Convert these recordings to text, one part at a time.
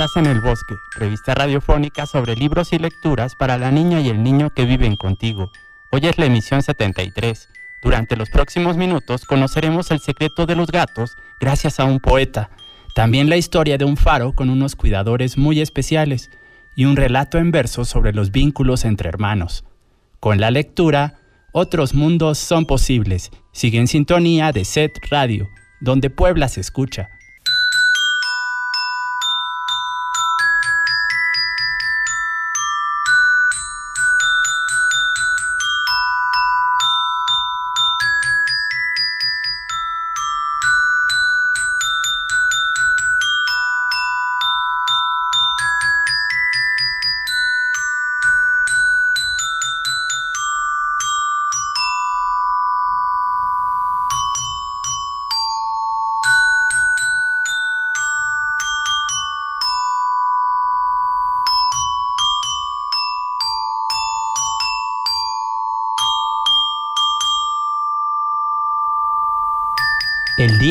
Estás en El Bosque, revista radiofónica sobre libros y lecturas para la niña y el niño que viven contigo. Hoy es la emisión 73. Durante los próximos minutos conoceremos el secreto de los gatos gracias a un poeta, también la historia de un faro con unos cuidadores muy especiales y un relato en verso sobre los vínculos entre hermanos. Con la lectura, otros mundos son posibles. Sigue en sintonía de Set Radio, donde Puebla se escucha.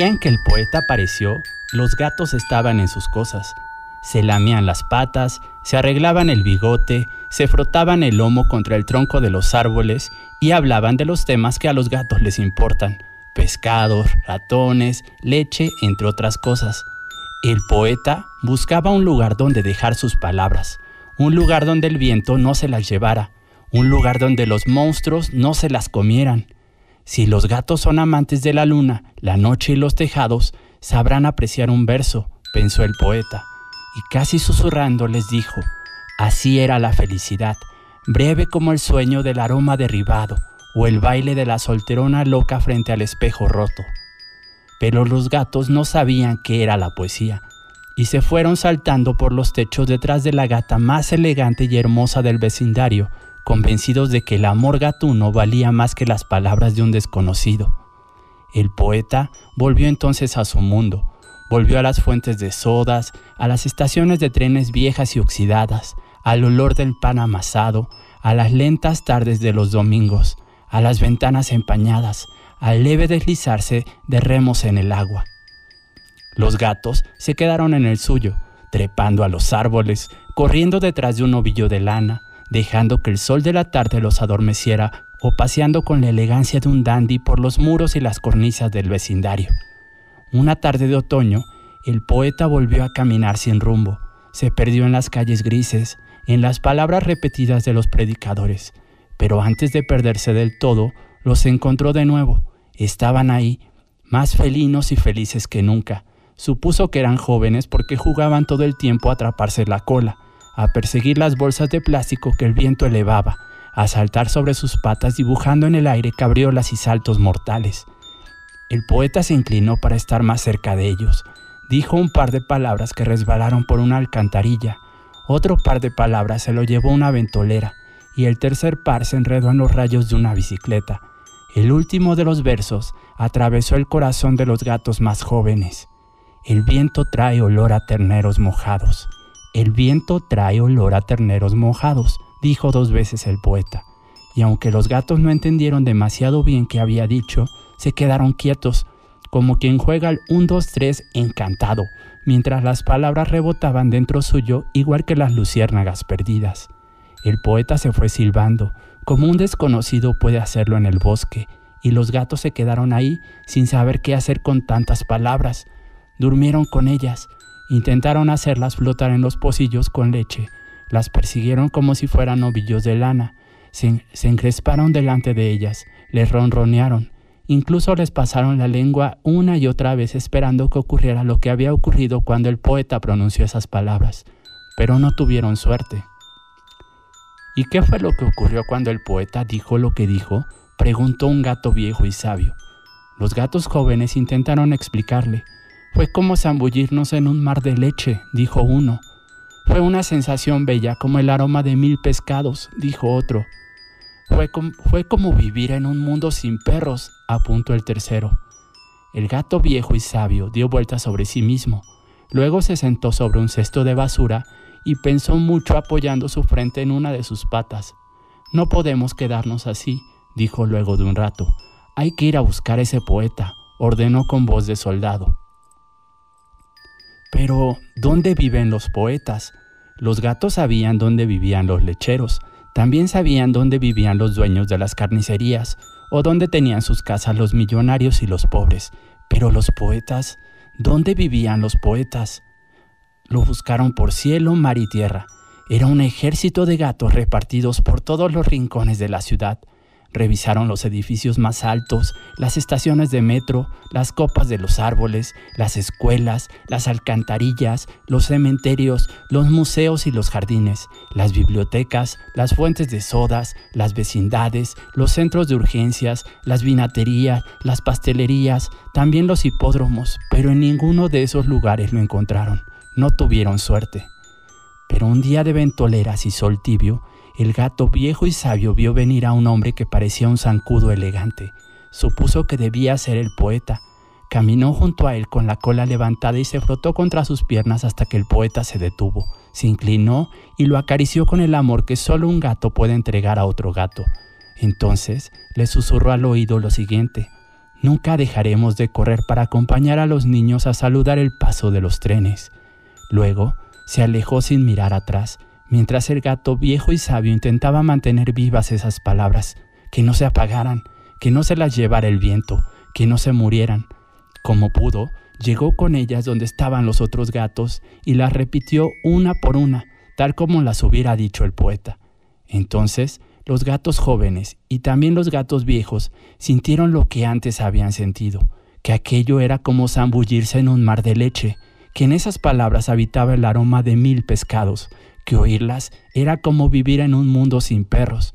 En que el poeta apareció, los gatos estaban en sus cosas. Se lamían las patas, se arreglaban el bigote, se frotaban el lomo contra el tronco de los árboles y hablaban de los temas que a los gatos les importan, pescados, ratones, leche, entre otras cosas. El poeta buscaba un lugar donde dejar sus palabras, un lugar donde el viento no se las llevara, un lugar donde los monstruos no se las comieran, si los gatos son amantes de la luna, la noche y los tejados, sabrán apreciar un verso, pensó el poeta, y casi susurrando les dijo, así era la felicidad, breve como el sueño del aroma derribado, o el baile de la solterona loca frente al espejo roto. Pero los gatos no sabían qué era la poesía, y se fueron saltando por los techos detrás de la gata más elegante y hermosa del vecindario, convencidos de que el amor gatuno valía más que las palabras de un desconocido. El poeta volvió entonces a su mundo, volvió a las fuentes de sodas, a las estaciones de trenes viejas y oxidadas, al olor del pan amasado, a las lentas tardes de los domingos, a las ventanas empañadas, al leve deslizarse de remos en el agua. Los gatos se quedaron en el suyo, trepando a los árboles, corriendo detrás de un ovillo de lana, dejando que el sol de la tarde los adormeciera o paseando con la elegancia de un dandy por los muros y las cornisas del vecindario. Una tarde de otoño, el poeta volvió a caminar sin rumbo, se perdió en las calles grises, en las palabras repetidas de los predicadores, pero antes de perderse del todo, los encontró de nuevo. Estaban ahí, más felinos y felices que nunca. Supuso que eran jóvenes porque jugaban todo el tiempo a atraparse la cola, a perseguir las bolsas de plástico que el viento elevaba, a saltar sobre sus patas dibujando en el aire cabriolas y saltos mortales. El poeta se inclinó para estar más cerca de ellos. Dijo un par de palabras que resbalaron por una alcantarilla. Otro par de palabras se lo llevó una ventolera y el tercer par se enredó en los rayos de una bicicleta. El último de los versos atravesó el corazón de los gatos más jóvenes. El viento trae olor a terneros mojados. El viento trae olor a terneros mojados, dijo dos veces el poeta. Y aunque los gatos no entendieron demasiado bien qué había dicho, se quedaron quietos, como quien juega al 1, 2, 3 encantado, mientras las palabras rebotaban dentro suyo igual que las luciérnagas perdidas. El poeta se fue silbando, como un desconocido puede hacerlo en el bosque, y los gatos se quedaron ahí sin saber qué hacer con tantas palabras. Durmieron con ellas, Intentaron hacerlas flotar en los pocillos con leche, las persiguieron como si fueran ovillos de lana, se, encresparon delante de ellas, les ronronearon, incluso les pasaron la lengua una y otra vez esperando que ocurriera lo que había ocurrido cuando el poeta pronunció esas palabras, pero no tuvieron suerte. ¿Y qué fue lo que ocurrió cuando el poeta dijo lo que dijo? preguntó un gato viejo y sabio. Los gatos jóvenes intentaron explicarle, fue como zambullirnos en un mar de leche, dijo uno. Fue una sensación bella como el aroma de mil pescados, dijo otro. Fue, fue como vivir en un mundo sin perros, apuntó el tercero. El gato viejo y sabio dio vuelta sobre sí mismo. Luego se sentó sobre un cesto de basura y pensó mucho apoyando su frente en una de sus patas. No podemos quedarnos así, dijo luego de un rato. Hay que ir a buscar ese poeta, ordenó con voz de soldado. Pero, ¿dónde viven los poetas? Los gatos sabían dónde vivían los lecheros, también sabían dónde vivían los dueños de las carnicerías, o dónde tenían sus casas los millonarios y los pobres. Pero los poetas, ¿dónde vivían los poetas? Lo buscaron por cielo, mar y tierra. Era un ejército de gatos repartidos por todos los rincones de la ciudad. Revisaron los edificios más altos, las estaciones de metro, las copas de los árboles, las escuelas, las alcantarillas, los cementerios, los museos y los jardines, las bibliotecas, las fuentes de sodas, las vecindades, los centros de urgencias, las vinaterías, las pastelerías, también los hipódromos, pero en ninguno de esos lugares lo encontraron. No tuvieron suerte. Pero un día de ventoleras y sol tibio, el gato viejo y sabio vio venir a un hombre que parecía un zancudo elegante. Supuso que debía ser el poeta. Caminó junto a él con la cola levantada y se frotó contra sus piernas hasta que el poeta se detuvo. Se inclinó y lo acarició con el amor que solo un gato puede entregar a otro gato. Entonces le susurró al oído lo siguiente. Nunca dejaremos de correr para acompañar a los niños a saludar el paso de los trenes. Luego se alejó sin mirar atrás mientras el gato viejo y sabio intentaba mantener vivas esas palabras, que no se apagaran, que no se las llevara el viento, que no se murieran. Como pudo, llegó con ellas donde estaban los otros gatos y las repitió una por una, tal como las hubiera dicho el poeta. Entonces, los gatos jóvenes y también los gatos viejos sintieron lo que antes habían sentido, que aquello era como zambullirse en un mar de leche, que en esas palabras habitaba el aroma de mil pescados, que oírlas era como vivir en un mundo sin perros.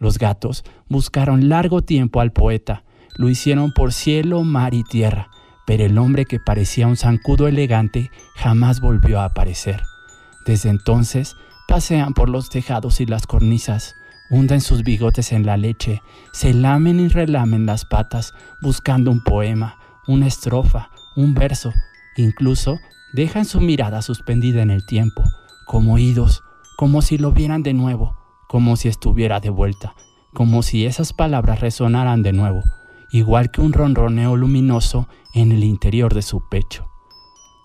Los gatos buscaron largo tiempo al poeta, lo hicieron por cielo, mar y tierra, pero el hombre que parecía un zancudo elegante jamás volvió a aparecer. Desde entonces pasean por los tejados y las cornisas, hunden sus bigotes en la leche, se lamen y relamen las patas buscando un poema, una estrofa, un verso, incluso dejan su mirada suspendida en el tiempo, como oídos, como si lo vieran de nuevo, como si estuviera de vuelta, como si esas palabras resonaran de nuevo, igual que un ronroneo luminoso en el interior de su pecho.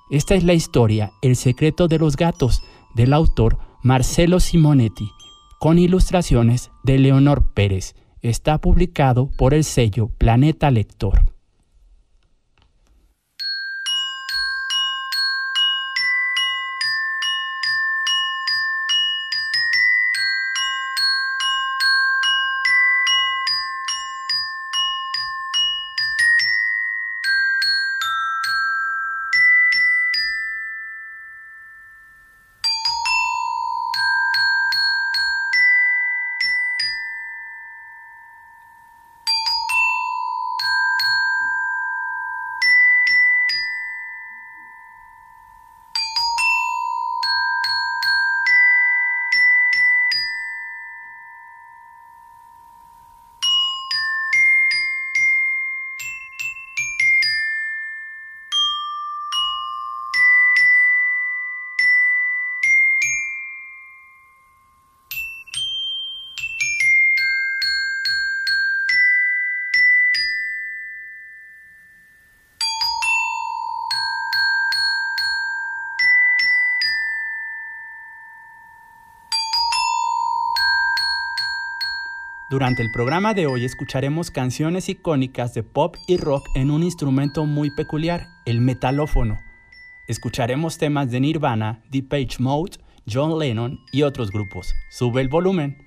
Esta es la historia El secreto de los gatos del autor Marcelo Simonetti, con ilustraciones de Leonor Pérez. Está publicado por el sello Planeta Lector. Durante el programa de hoy escucharemos canciones icónicas de pop y rock en un instrumento muy peculiar, el metalófono. Escucharemos temas de Nirvana, Deep Mode, John Lennon y otros grupos. Sube el volumen.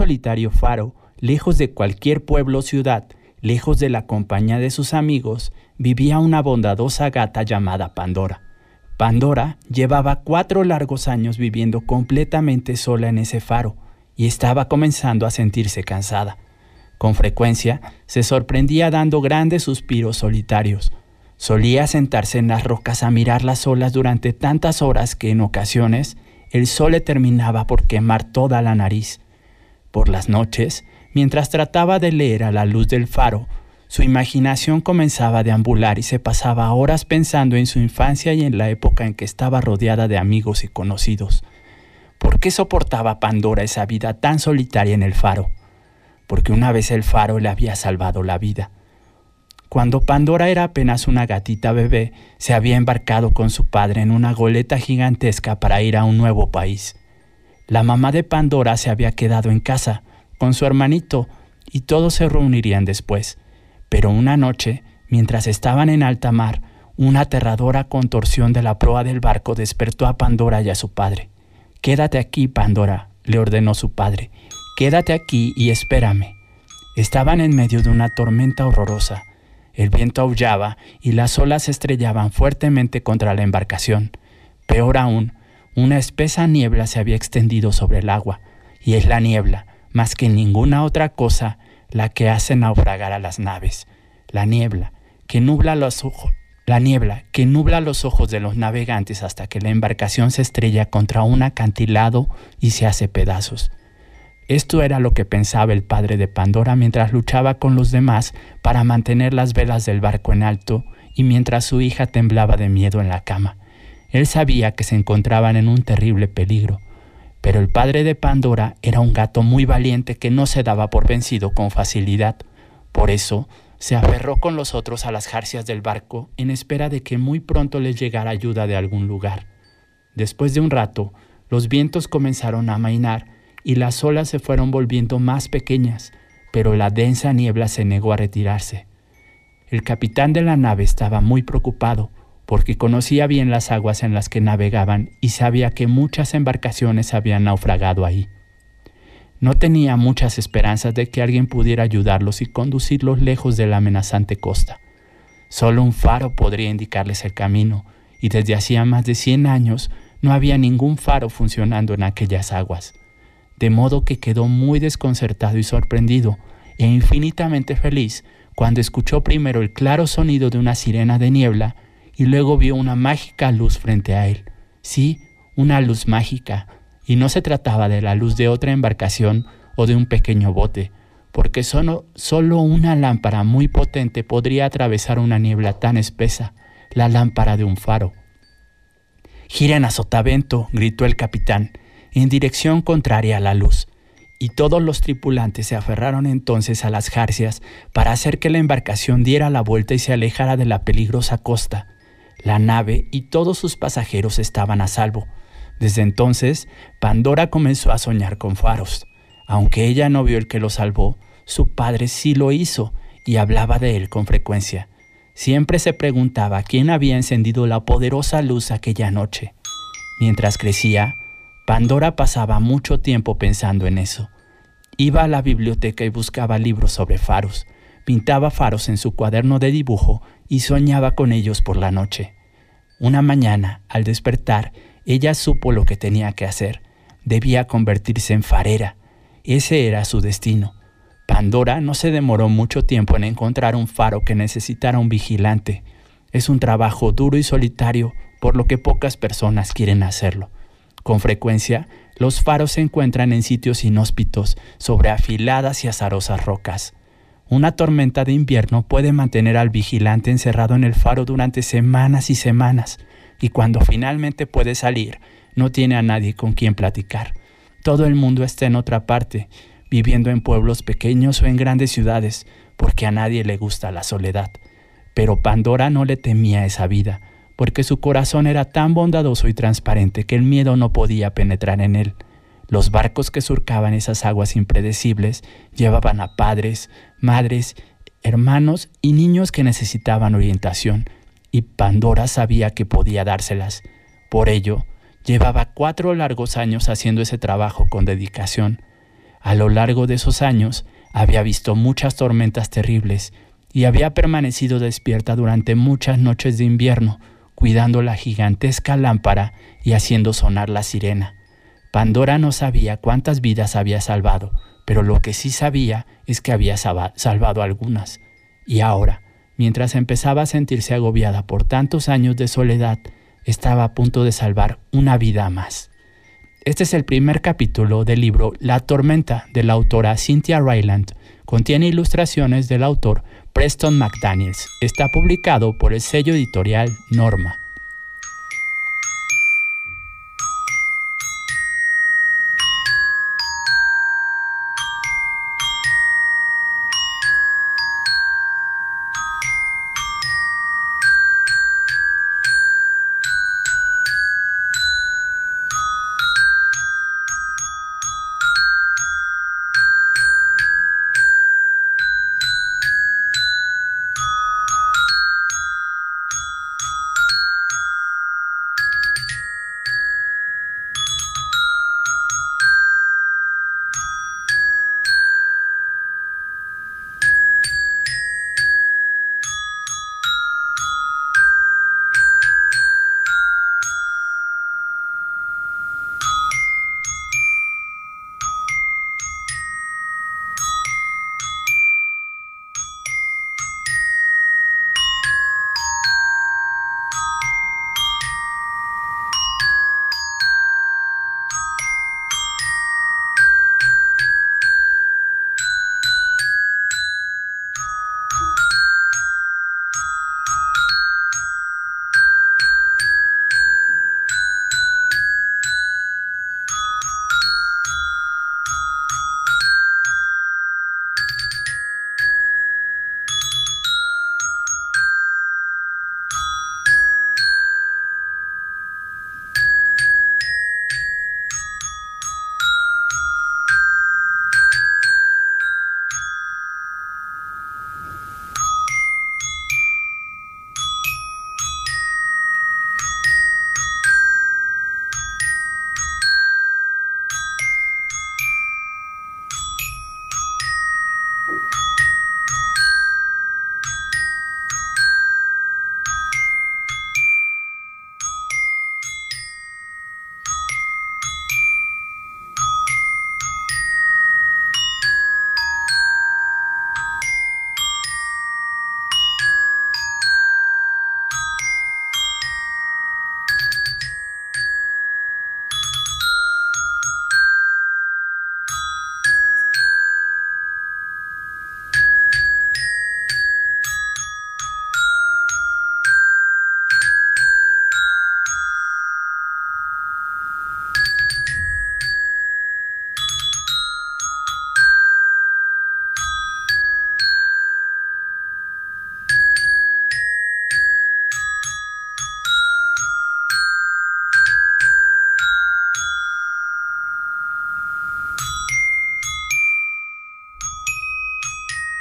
Solitario faro, lejos de cualquier pueblo o ciudad, lejos de la compañía de sus amigos, vivía una bondadosa gata llamada Pandora. Pandora llevaba cuatro largos años viviendo completamente sola en ese faro y estaba comenzando a sentirse cansada. Con frecuencia se sorprendía dando grandes suspiros solitarios. Solía sentarse en las rocas a mirar las olas durante tantas horas que en ocasiones el sol le terminaba por quemar toda la nariz. Por las noches, mientras trataba de leer a la luz del faro, su imaginación comenzaba a deambular y se pasaba horas pensando en su infancia y en la época en que estaba rodeada de amigos y conocidos. ¿Por qué soportaba Pandora esa vida tan solitaria en el faro? Porque una vez el faro le había salvado la vida. Cuando Pandora era apenas una gatita bebé, se había embarcado con su padre en una goleta gigantesca para ir a un nuevo país. La mamá de Pandora se había quedado en casa con su hermanito y todos se reunirían después. Pero una noche, mientras estaban en alta mar, una aterradora contorsión de la proa del barco despertó a Pandora y a su padre. Quédate aquí, Pandora, le ordenó su padre. Quédate aquí y espérame. Estaban en medio de una tormenta horrorosa. El viento aullaba y las olas estrellaban fuertemente contra la embarcación. Peor aún, una espesa niebla se había extendido sobre el agua, y es la niebla, más que ninguna otra cosa, la que hace naufragar a las naves. La niebla, que nubla los ojos, la niebla que nubla los ojos de los navegantes hasta que la embarcación se estrella contra un acantilado y se hace pedazos. Esto era lo que pensaba el padre de Pandora mientras luchaba con los demás para mantener las velas del barco en alto y mientras su hija temblaba de miedo en la cama. Él sabía que se encontraban en un terrible peligro, pero el padre de Pandora era un gato muy valiente que no se daba por vencido con facilidad. Por eso se aferró con los otros a las jarcias del barco en espera de que muy pronto les llegara ayuda de algún lugar. Después de un rato, los vientos comenzaron a amainar y las olas se fueron volviendo más pequeñas, pero la densa niebla se negó a retirarse. El capitán de la nave estaba muy preocupado porque conocía bien las aguas en las que navegaban y sabía que muchas embarcaciones habían naufragado ahí. No tenía muchas esperanzas de que alguien pudiera ayudarlos y conducirlos lejos de la amenazante costa. Solo un faro podría indicarles el camino, y desde hacía más de cien años no había ningún faro funcionando en aquellas aguas. De modo que quedó muy desconcertado y sorprendido, e infinitamente feliz, cuando escuchó primero el claro sonido de una sirena de niebla y luego vio una mágica luz frente a él. Sí, una luz mágica, y no se trataba de la luz de otra embarcación o de un pequeño bote, porque solo, solo una lámpara muy potente podría atravesar una niebla tan espesa, la lámpara de un faro. Giren a sotavento, gritó el capitán, en dirección contraria a la luz, y todos los tripulantes se aferraron entonces a las jarcias para hacer que la embarcación diera la vuelta y se alejara de la peligrosa costa. La nave y todos sus pasajeros estaban a salvo, desde entonces, Pandora comenzó a soñar con faros. Aunque ella no vio el que lo salvó, su padre sí lo hizo y hablaba de él con frecuencia. Siempre se preguntaba quién había encendido la poderosa luz aquella noche. Mientras crecía, Pandora pasaba mucho tiempo pensando en eso. Iba a la biblioteca y buscaba libros sobre faros, pintaba faros en su cuaderno de dibujo y soñaba con ellos por la noche. Una mañana, al despertar, ella supo lo que tenía que hacer. Debía convertirse en farera. Ese era su destino. Pandora no se demoró mucho tiempo en encontrar un faro que necesitara un vigilante. Es un trabajo duro y solitario, por lo que pocas personas quieren hacerlo. Con frecuencia, los faros se encuentran en sitios inhóspitos, sobre afiladas y azarosas rocas. Una tormenta de invierno puede mantener al vigilante encerrado en el faro durante semanas y semanas y cuando finalmente puede salir, no tiene a nadie con quien platicar. Todo el mundo está en otra parte, viviendo en pueblos pequeños o en grandes ciudades, porque a nadie le gusta la soledad. Pero Pandora no le temía esa vida, porque su corazón era tan bondadoso y transparente que el miedo no podía penetrar en él. Los barcos que surcaban esas aguas impredecibles llevaban a padres, madres, hermanos y niños que necesitaban orientación, y Pandora sabía que podía dárselas. Por ello, llevaba cuatro largos años haciendo ese trabajo con dedicación. A lo largo de esos años había visto muchas tormentas terribles y había permanecido despierta durante muchas noches de invierno, cuidando la gigantesca lámpara y haciendo sonar la sirena. Pandora no sabía cuántas vidas había salvado, pero lo que sí sabía es que había salvado algunas. Y ahora, mientras empezaba a sentirse agobiada por tantos años de soledad, estaba a punto de salvar una vida más. Este es el primer capítulo del libro La tormenta de la autora Cynthia Ryland. Contiene ilustraciones del autor Preston McDaniels. Está publicado por el sello editorial Norma.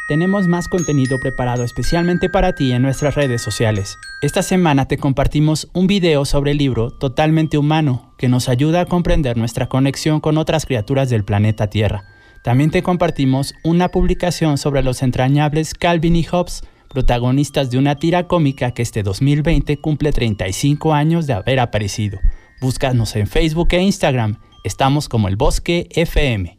Tenemos más contenido preparado especialmente para ti en nuestras redes sociales. Esta semana te compartimos un video sobre el libro Totalmente Humano, que nos ayuda a comprender nuestra conexión con otras criaturas del planeta Tierra. También te compartimos una publicación sobre los entrañables Calvin y Hobbes, protagonistas de una tira cómica que este 2020 cumple 35 años de haber aparecido. Búscanos en Facebook e Instagram. Estamos como el Bosque FM.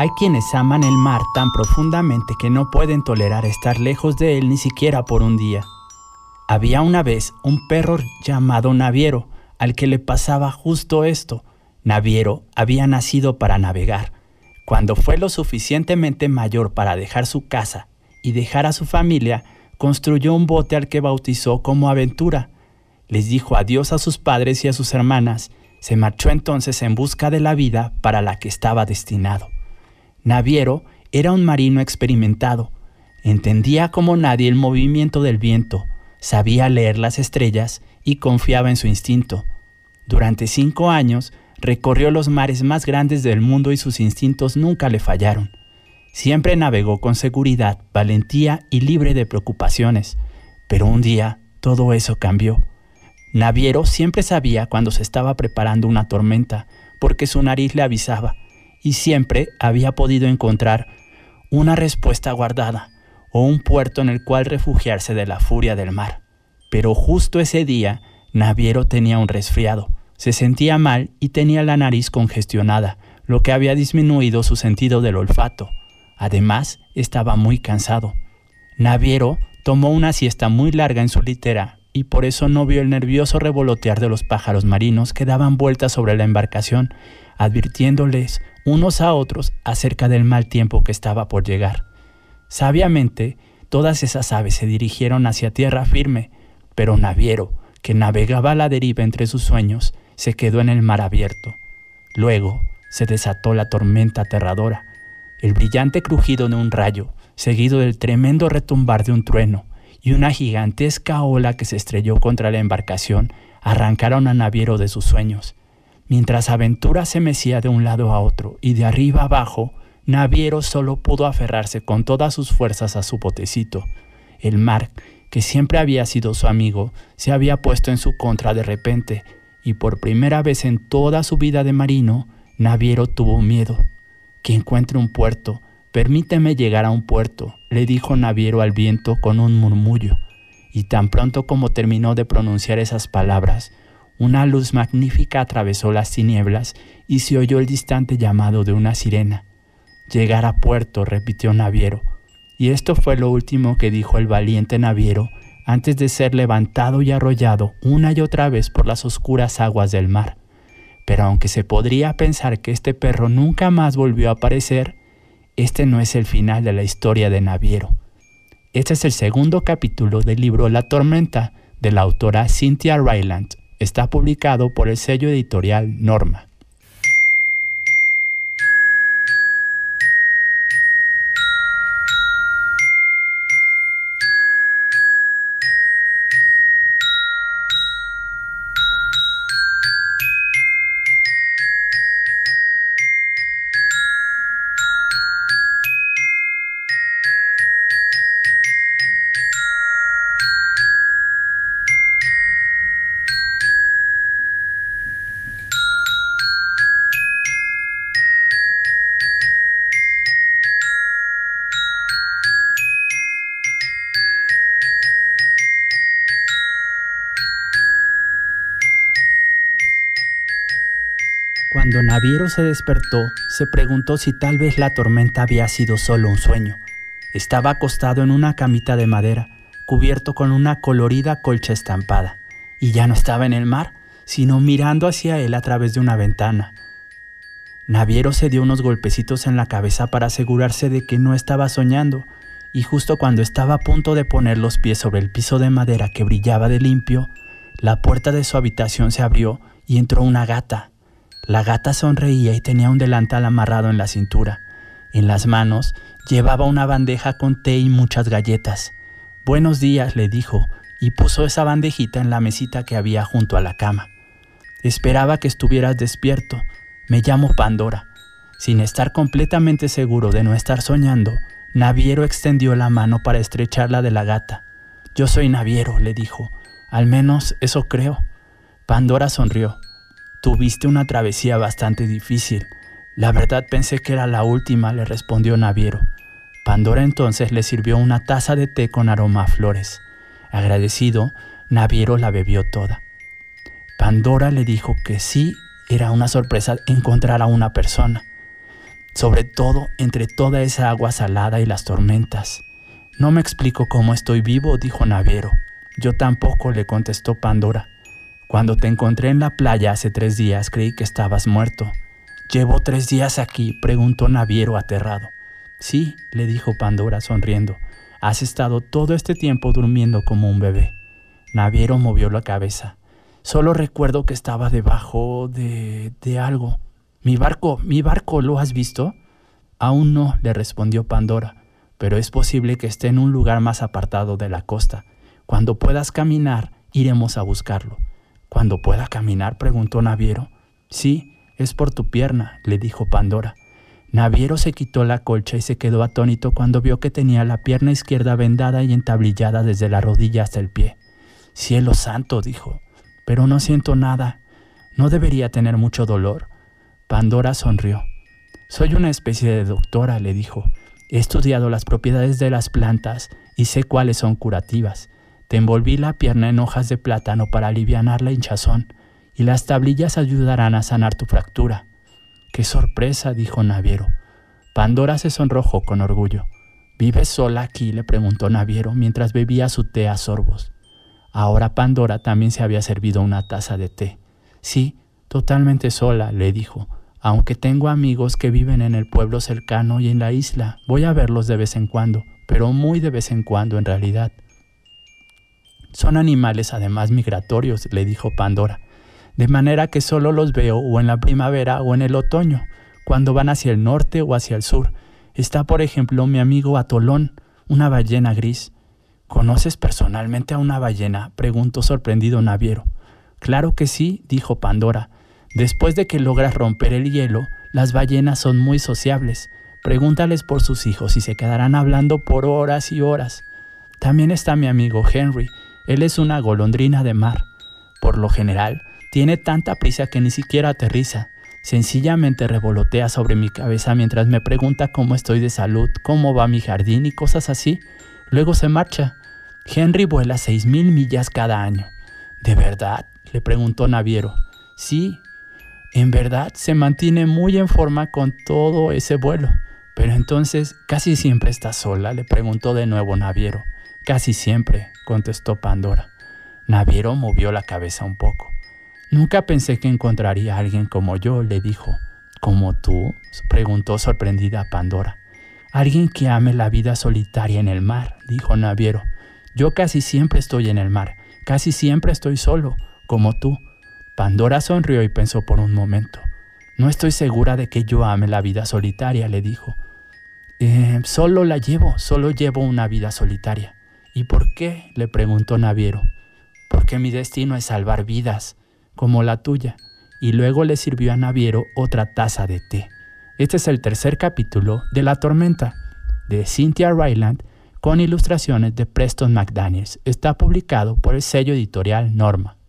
Hay quienes aman el mar tan profundamente que no pueden tolerar estar lejos de él ni siquiera por un día. Había una vez un perro llamado Naviero, al que le pasaba justo esto. Naviero había nacido para navegar. Cuando fue lo suficientemente mayor para dejar su casa y dejar a su familia, construyó un bote al que bautizó como aventura. Les dijo adiós a sus padres y a sus hermanas. Se marchó entonces en busca de la vida para la que estaba destinado. Naviero era un marino experimentado, entendía como nadie el movimiento del viento, sabía leer las estrellas y confiaba en su instinto. Durante cinco años recorrió los mares más grandes del mundo y sus instintos nunca le fallaron. Siempre navegó con seguridad, valentía y libre de preocupaciones, pero un día todo eso cambió. Naviero siempre sabía cuando se estaba preparando una tormenta, porque su nariz le avisaba y siempre había podido encontrar una respuesta guardada o un puerto en el cual refugiarse de la furia del mar. Pero justo ese día, Naviero tenía un resfriado, se sentía mal y tenía la nariz congestionada, lo que había disminuido su sentido del olfato. Además, estaba muy cansado. Naviero tomó una siesta muy larga en su litera y por eso no vio el nervioso revolotear de los pájaros marinos que daban vueltas sobre la embarcación, advirtiéndoles unos a otros acerca del mal tiempo que estaba por llegar. Sabiamente, todas esas aves se dirigieron hacia tierra firme, pero Naviero, que navegaba a la deriva entre sus sueños, se quedó en el mar abierto. Luego se desató la tormenta aterradora, el brillante crujido de un rayo, seguido del tremendo retumbar de un trueno, y una gigantesca ola que se estrelló contra la embarcación, arrancaron a Naviero de sus sueños. Mientras Aventura se mecía de un lado a otro y de arriba abajo, Naviero solo pudo aferrarse con todas sus fuerzas a su botecito. El mar, que siempre había sido su amigo, se había puesto en su contra de repente, y por primera vez en toda su vida de marino, Naviero tuvo miedo. Que encuentre un puerto, permíteme llegar a un puerto, le dijo Naviero al viento con un murmullo, y tan pronto como terminó de pronunciar esas palabras, una luz magnífica atravesó las tinieblas y se oyó el distante llamado de una sirena. Llegar a puerto, repitió Naviero. Y esto fue lo último que dijo el valiente Naviero antes de ser levantado y arrollado una y otra vez por las oscuras aguas del mar. Pero aunque se podría pensar que este perro nunca más volvió a aparecer, este no es el final de la historia de Naviero. Este es el segundo capítulo del libro La tormenta de la autora Cynthia Ryland está publicado por el sello editorial Norma. Naviero se despertó, se preguntó si tal vez la tormenta había sido solo un sueño. Estaba acostado en una camita de madera, cubierto con una colorida colcha estampada, y ya no estaba en el mar, sino mirando hacia él a través de una ventana. Naviero se dio unos golpecitos en la cabeza para asegurarse de que no estaba soñando, y justo cuando estaba a punto de poner los pies sobre el piso de madera que brillaba de limpio, la puerta de su habitación se abrió y entró una gata. La gata sonreía y tenía un delantal amarrado en la cintura. En las manos llevaba una bandeja con té y muchas galletas. Buenos días, le dijo, y puso esa bandejita en la mesita que había junto a la cama. Esperaba que estuvieras despierto. Me llamo Pandora. Sin estar completamente seguro de no estar soñando, Naviero extendió la mano para estrecharla de la gata. Yo soy Naviero, le dijo. Al menos eso creo. Pandora sonrió. Tuviste una travesía bastante difícil. La verdad pensé que era la última, le respondió Naviero. Pandora entonces le sirvió una taza de té con aroma a flores. Agradecido, Naviero la bebió toda. Pandora le dijo que sí era una sorpresa encontrar a una persona, sobre todo entre toda esa agua salada y las tormentas. No me explico cómo estoy vivo, dijo Naviero. Yo tampoco, le contestó Pandora. Cuando te encontré en la playa hace tres días creí que estabas muerto. ¿Llevo tres días aquí? preguntó Naviero aterrado. Sí, le dijo Pandora sonriendo. Has estado todo este tiempo durmiendo como un bebé. Naviero movió la cabeza. Solo recuerdo que estaba debajo de... de algo. Mi barco, mi barco, ¿lo has visto? Aún no, le respondió Pandora, pero es posible que esté en un lugar más apartado de la costa. Cuando puedas caminar, iremos a buscarlo. Cuando pueda caminar, preguntó Naviero. Sí, es por tu pierna, le dijo Pandora. Naviero se quitó la colcha y se quedó atónito cuando vio que tenía la pierna izquierda vendada y entablillada desde la rodilla hasta el pie. Cielo santo, dijo, pero no siento nada. No debería tener mucho dolor. Pandora sonrió. Soy una especie de doctora, le dijo. He estudiado las propiedades de las plantas y sé cuáles son curativas. Te envolví la pierna en hojas de plátano para aliviar la hinchazón, y las tablillas ayudarán a sanar tu fractura. ¡Qué sorpresa! dijo Naviero. Pandora se sonrojó con orgullo. ¿Vives sola aquí? le preguntó Naviero mientras bebía su té a sorbos. Ahora Pandora también se había servido una taza de té. Sí, totalmente sola, le dijo, aunque tengo amigos que viven en el pueblo cercano y en la isla. Voy a verlos de vez en cuando, pero muy de vez en cuando en realidad. Son animales además migratorios, le dijo Pandora, de manera que solo los veo o en la primavera o en el otoño, cuando van hacia el norte o hacia el sur. Está, por ejemplo, mi amigo Atolón, una ballena gris. ¿Conoces personalmente a una ballena? preguntó sorprendido Naviero. Claro que sí, dijo Pandora. Después de que logras romper el hielo, las ballenas son muy sociables. Pregúntales por sus hijos y se quedarán hablando por horas y horas. También está mi amigo Henry. Él es una golondrina de mar. Por lo general, tiene tanta prisa que ni siquiera aterriza. Sencillamente revolotea sobre mi cabeza mientras me pregunta cómo estoy de salud, cómo va mi jardín y cosas así. Luego se marcha. Henry vuela seis mil millas cada año. ¿De verdad? le preguntó Naviero. Sí, en verdad se mantiene muy en forma con todo ese vuelo. Pero entonces, ¿casi siempre está sola? le preguntó de nuevo Naviero. Casi siempre, contestó Pandora. Naviero movió la cabeza un poco. Nunca pensé que encontraría a alguien como yo, le dijo. ¿Como tú? preguntó sorprendida Pandora. Alguien que ame la vida solitaria en el mar, dijo Naviero. Yo casi siempre estoy en el mar, casi siempre estoy solo, como tú. Pandora sonrió y pensó por un momento. No estoy segura de que yo ame la vida solitaria, le dijo. Eh, solo la llevo, solo llevo una vida solitaria. ¿Y por qué? le preguntó Naviero. Porque mi destino es salvar vidas, como la tuya, y luego le sirvió a Naviero otra taza de té. Este es el tercer capítulo de La Tormenta, de Cynthia Ryland, con ilustraciones de Preston McDaniels. Está publicado por el sello editorial Norma.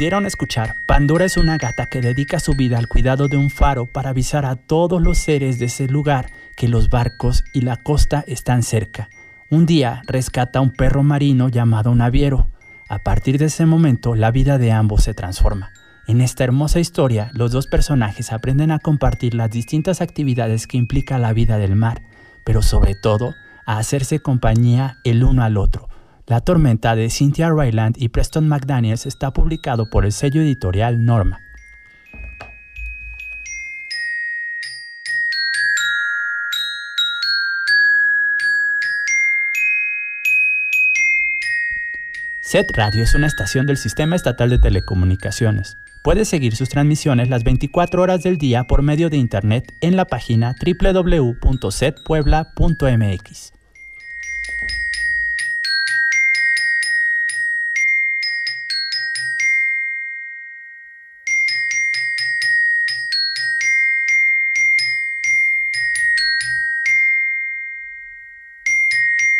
Escuchar, Pandora es una gata que dedica su vida al cuidado de un faro para avisar a todos los seres de ese lugar que los barcos y la costa están cerca. Un día rescata a un perro marino llamado Naviero. A partir de ese momento, la vida de ambos se transforma. En esta hermosa historia, los dos personajes aprenden a compartir las distintas actividades que implica la vida del mar, pero sobre todo, a hacerse compañía el uno al otro la tormenta de Cynthia Ryland y Preston McDaniels está publicado por el sello editorial Norma. SET Radio es una estación del Sistema Estatal de Telecomunicaciones. Puede seguir sus transmisiones las 24 horas del día por medio de Internet en la página www.setpuebla.mx.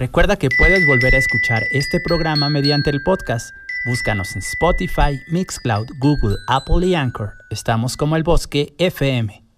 Recuerda que puedes volver a escuchar este programa mediante el podcast. Búscanos en Spotify, Mixcloud, Google, Apple y Anchor. Estamos como el Bosque FM.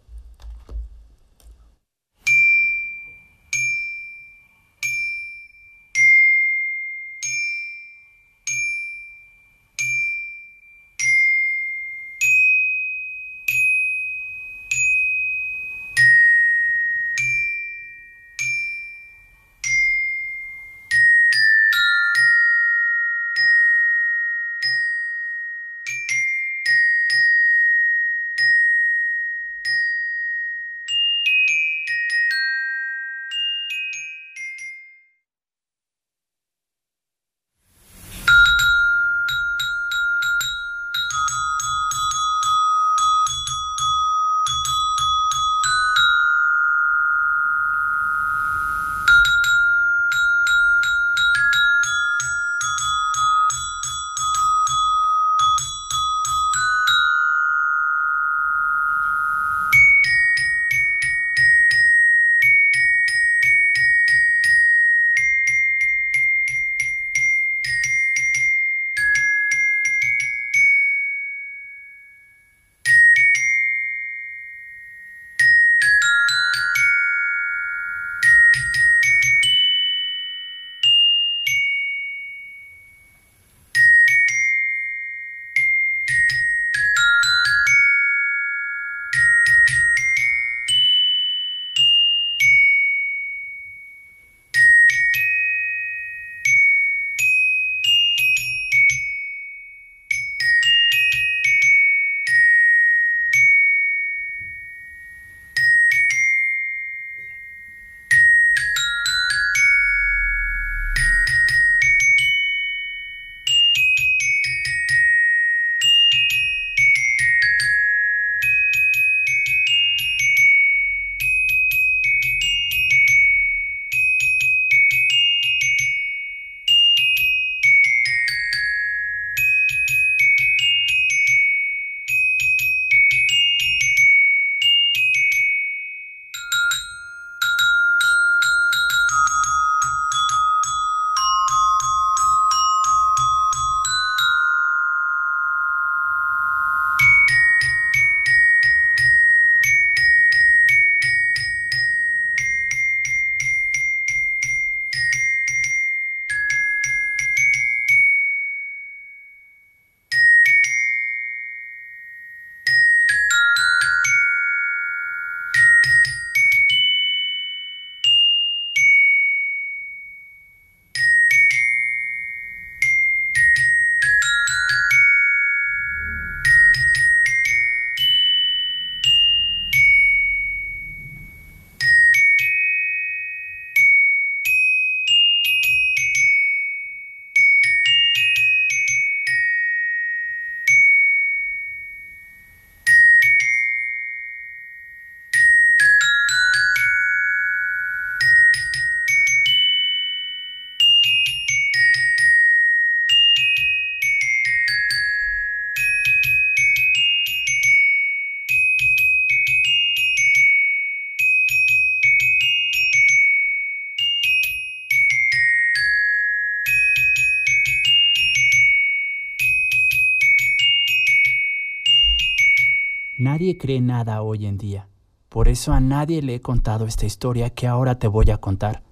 Nadie cree nada hoy en día. Por eso a nadie le he contado esta historia que ahora te voy a contar.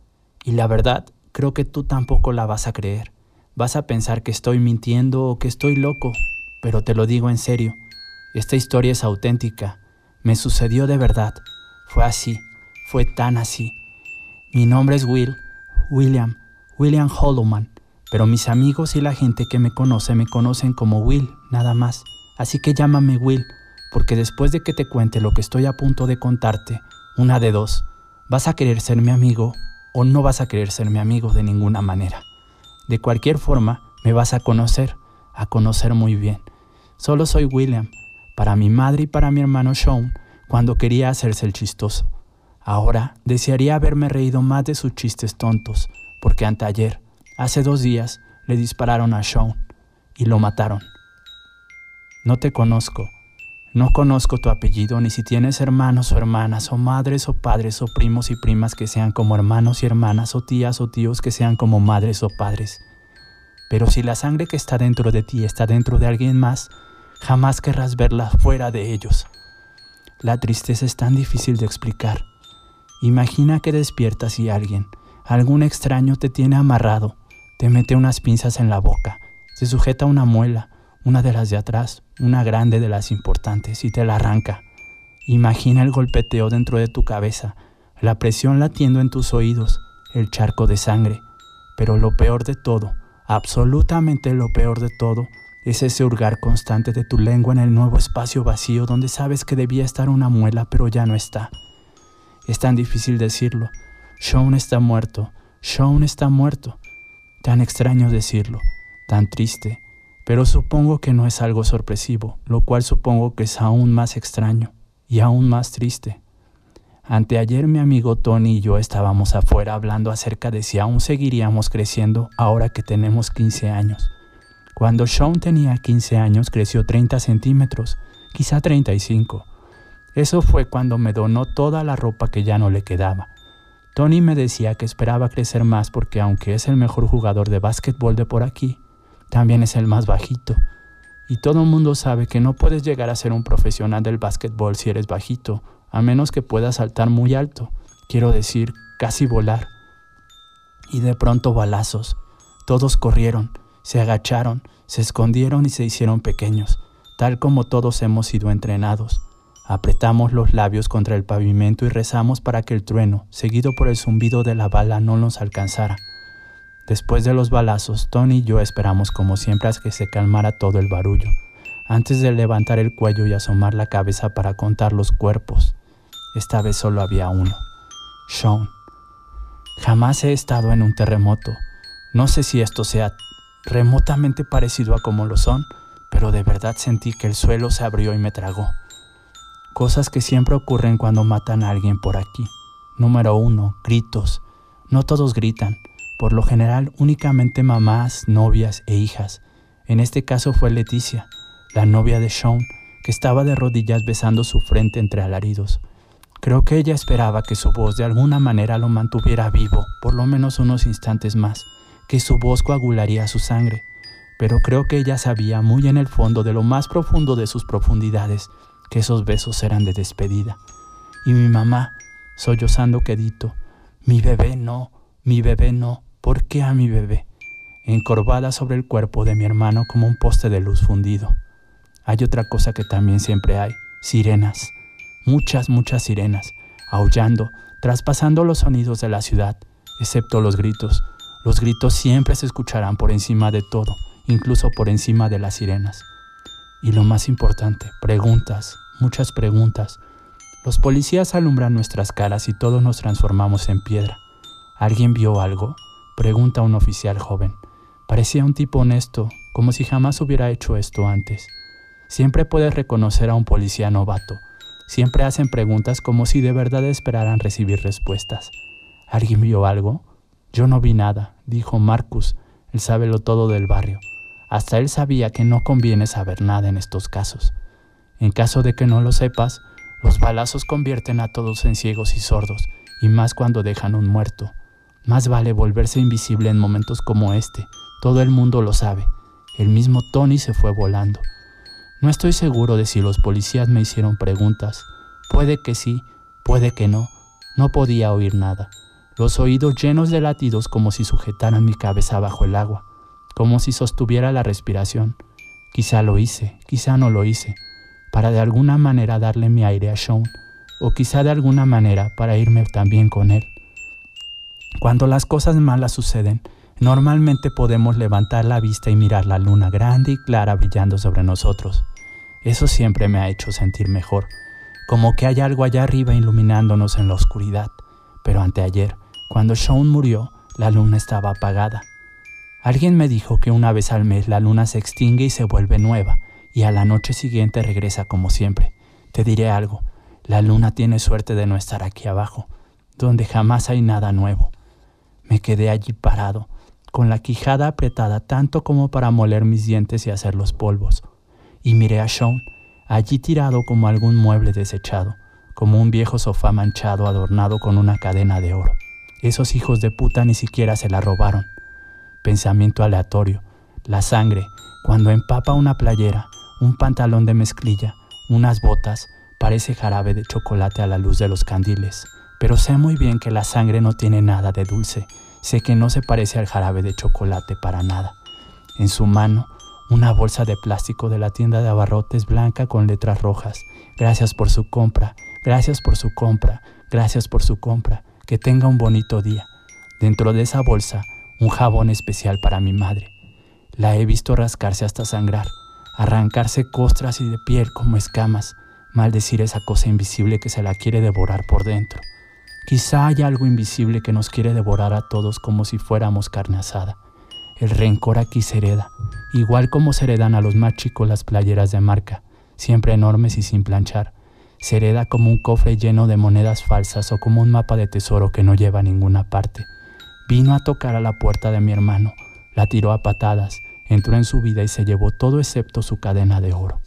Y la verdad, creo que tú tampoco la vas a creer. Vas a pensar que estoy mintiendo o que estoy loco, pero te lo digo en serio. Esta historia es auténtica. Me sucedió de verdad. Fue así. Fue tan así. Mi nombre es Will, William, William Hollowman, pero mis amigos y la gente que me conoce me conocen como Will, nada más. Así que llámame Will porque después de que te cuente lo que estoy a punto de contarte, una de dos, vas a querer ser mi amigo o no vas a querer ser mi amigo de ninguna manera. De cualquier forma, me vas a conocer, a conocer muy bien. Solo soy William, para mi madre y para mi hermano Sean, cuando quería hacerse el chistoso. Ahora desearía haberme reído más de sus chistes tontos, porque anteayer, hace dos días, le dispararon a Sean y lo mataron. No te conozco, No conozco tu apellido, ni si tienes hermanos o hermanas, o madres o padres, o primos y primas que sean como hermanos y hermanas, o tías o tíos que sean como madres o padres. Pero si la sangre que está dentro de ti está dentro de alguien más, jamás querrás verla fuera de ellos. La tristeza es tan difícil de explicar. Imagina que despiertas y alguien, algún extraño te tiene amarrado, te mete unas pinzas en la boca, se sujeta una muela, una de las de atrás, una grande de las importantes, y te la arranca. Imagina el golpeteo dentro de tu cabeza, la presión latiendo en tus oídos, el charco de sangre. Pero lo peor de todo, absolutamente lo peor de todo, es ese hurgar constante de tu lengua en el nuevo espacio vacío donde sabes que debía estar una muela pero ya no está. Es tan difícil decirlo. Sean está muerto, Sean está muerto. Tan extraño decirlo, tan triste, pero supongo que no es algo sorpresivo, lo cual supongo que es aún más extraño y aún más triste. Anteayer mi amigo Tony y yo estábamos afuera hablando acerca de si aún seguiríamos creciendo ahora que tenemos 15 años. Cuando Sean tenía 15 años creció 30 centímetros, quizá 35. Eso fue cuando me donó toda la ropa que ya no le quedaba. Tony me decía que esperaba crecer más porque aunque es el mejor jugador de básquetbol de por aquí, también es el más bajito. Y todo el mundo sabe que no puedes llegar a ser un profesional del básquetbol si eres bajito, a menos que puedas saltar muy alto, quiero decir, casi volar. Y de pronto balazos. Todos corrieron, se agacharon, se escondieron y se hicieron pequeños, tal como todos hemos sido entrenados. Apretamos los labios contra el pavimento y rezamos para que el trueno, seguido por el zumbido de la bala, no nos alcanzara. Después de los balazos, Tony y yo esperamos como siempre a que se calmara todo el barullo, antes de levantar el cuello y asomar la cabeza para contar los cuerpos. Esta vez solo había uno, Sean. Jamás he estado en un terremoto. No sé si esto sea remotamente parecido a como lo son, pero de verdad sentí que el suelo se abrió y me tragó. Cosas que siempre ocurren cuando matan a alguien por aquí. Número uno, gritos. No todos gritan, por lo general únicamente mamás, novias e hijas. En este caso fue Leticia, la novia de Sean, que estaba de rodillas besando su frente entre alaridos. Creo que ella esperaba que su voz de alguna manera lo mantuviera vivo, por lo menos unos instantes más que su voz coagularía su sangre, pero creo que ella sabía muy en el fondo de lo más profundo de sus profundidades que esos besos eran de despedida. Y mi mamá, sollozando quedito, mi bebé no, mi bebé no, ¿por qué a mi bebé? encorvada sobre el cuerpo de mi hermano como un poste de luz fundido. Hay otra cosa que también siempre hay, sirenas, muchas, muchas sirenas, aullando, traspasando los sonidos de la ciudad, excepto los gritos, los gritos siempre se escucharán por encima de todo, incluso por encima de las sirenas. Y lo más importante, preguntas, muchas preguntas. Los policías alumbran nuestras caras y todos nos transformamos en piedra. ¿Alguien vio algo? Pregunta un oficial joven. Parecía un tipo honesto, como si jamás hubiera hecho esto antes. Siempre puedes reconocer a un policía novato. Siempre hacen preguntas como si de verdad esperaran recibir respuestas. ¿Alguien vio algo? Yo no vi nada, dijo Marcus, el sábelo todo del barrio. Hasta él sabía que no conviene saber nada en estos casos. En caso de que no lo sepas, los balazos convierten a todos en ciegos y sordos, y más cuando dejan un muerto. Más vale volverse invisible en momentos como este. Todo el mundo lo sabe. El mismo Tony se fue volando. No estoy seguro de si los policías me hicieron preguntas. Puede que sí, puede que no. No podía oír nada los oídos llenos de latidos como si sujetaran mi cabeza bajo el agua, como si sostuviera la respiración. Quizá lo hice, quizá no lo hice, para de alguna manera darle mi aire a Sean, o quizá de alguna manera para irme también con él. Cuando las cosas malas suceden, normalmente podemos levantar la vista y mirar la luna grande y clara brillando sobre nosotros. Eso siempre me ha hecho sentir mejor, como que hay algo allá arriba iluminándonos en la oscuridad. Pero anteayer, cuando Sean murió, la luna estaba apagada. Alguien me dijo que una vez al mes la luna se extingue y se vuelve nueva, y a la noche siguiente regresa como siempre. Te diré algo, la luna tiene suerte de no estar aquí abajo, donde jamás hay nada nuevo. Me quedé allí parado, con la quijada apretada tanto como para moler mis dientes y hacer los polvos, y miré a Sean, allí tirado como algún mueble desechado, como un viejo sofá manchado adornado con una cadena de oro. Esos hijos de puta ni siquiera se la robaron. Pensamiento aleatorio. La sangre, cuando empapa una playera, un pantalón de mezclilla, unas botas, parece jarabe de chocolate a la luz de los candiles. Pero sé muy bien que la sangre no tiene nada de dulce. Sé que no se parece al jarabe de chocolate para nada. En su mano, una bolsa de plástico de la tienda de abarrotes blanca con letras rojas. Gracias por su compra, gracias por su compra, gracias por su compra. Que tenga un bonito día. Dentro de esa bolsa, un jabón especial para mi madre. La he visto rascarse hasta sangrar, arrancarse costras y de piel como escamas, maldecir esa cosa invisible que se la quiere devorar por dentro. Quizá haya algo invisible que nos quiere devorar a todos como si fuéramos carne asada. El rencor aquí se hereda, igual como se heredan a los más chicos las playeras de marca, siempre enormes y sin planchar se hereda como un cofre lleno de monedas falsas o como un mapa de tesoro que no lleva a ninguna parte. Vino a tocar a la puerta de mi hermano, la tiró a patadas, entró en su vida y se llevó todo excepto su cadena de oro.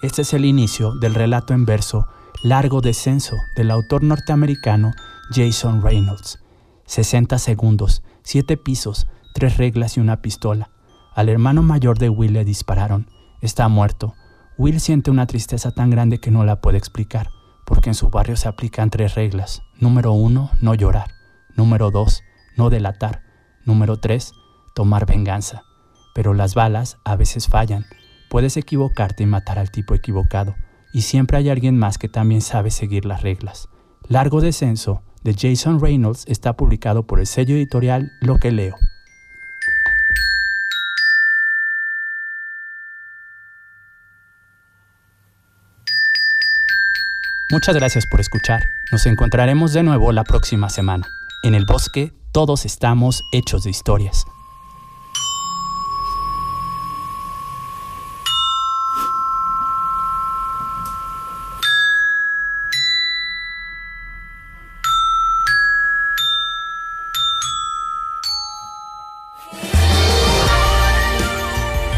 Este es el inicio del relato en verso Largo Descenso del autor norteamericano Jason Reynolds. 60 segundos, 7 pisos, 3 reglas y una pistola. Al hermano mayor de Will le dispararon. Está muerto. Will siente una tristeza tan grande que no la puede explicar, porque en su barrio se aplican tres reglas. Número uno, no llorar. Número dos, no delatar. Número tres, tomar venganza. Pero las balas a veces fallan. Puedes equivocarte y matar al tipo equivocado, y siempre hay alguien más que también sabe seguir las reglas. Largo Descenso, de Jason Reynolds, está publicado por el sello editorial Lo que leo. Muchas gracias por escuchar. Nos encontraremos de nuevo la próxima semana. En el bosque todos estamos hechos de historias.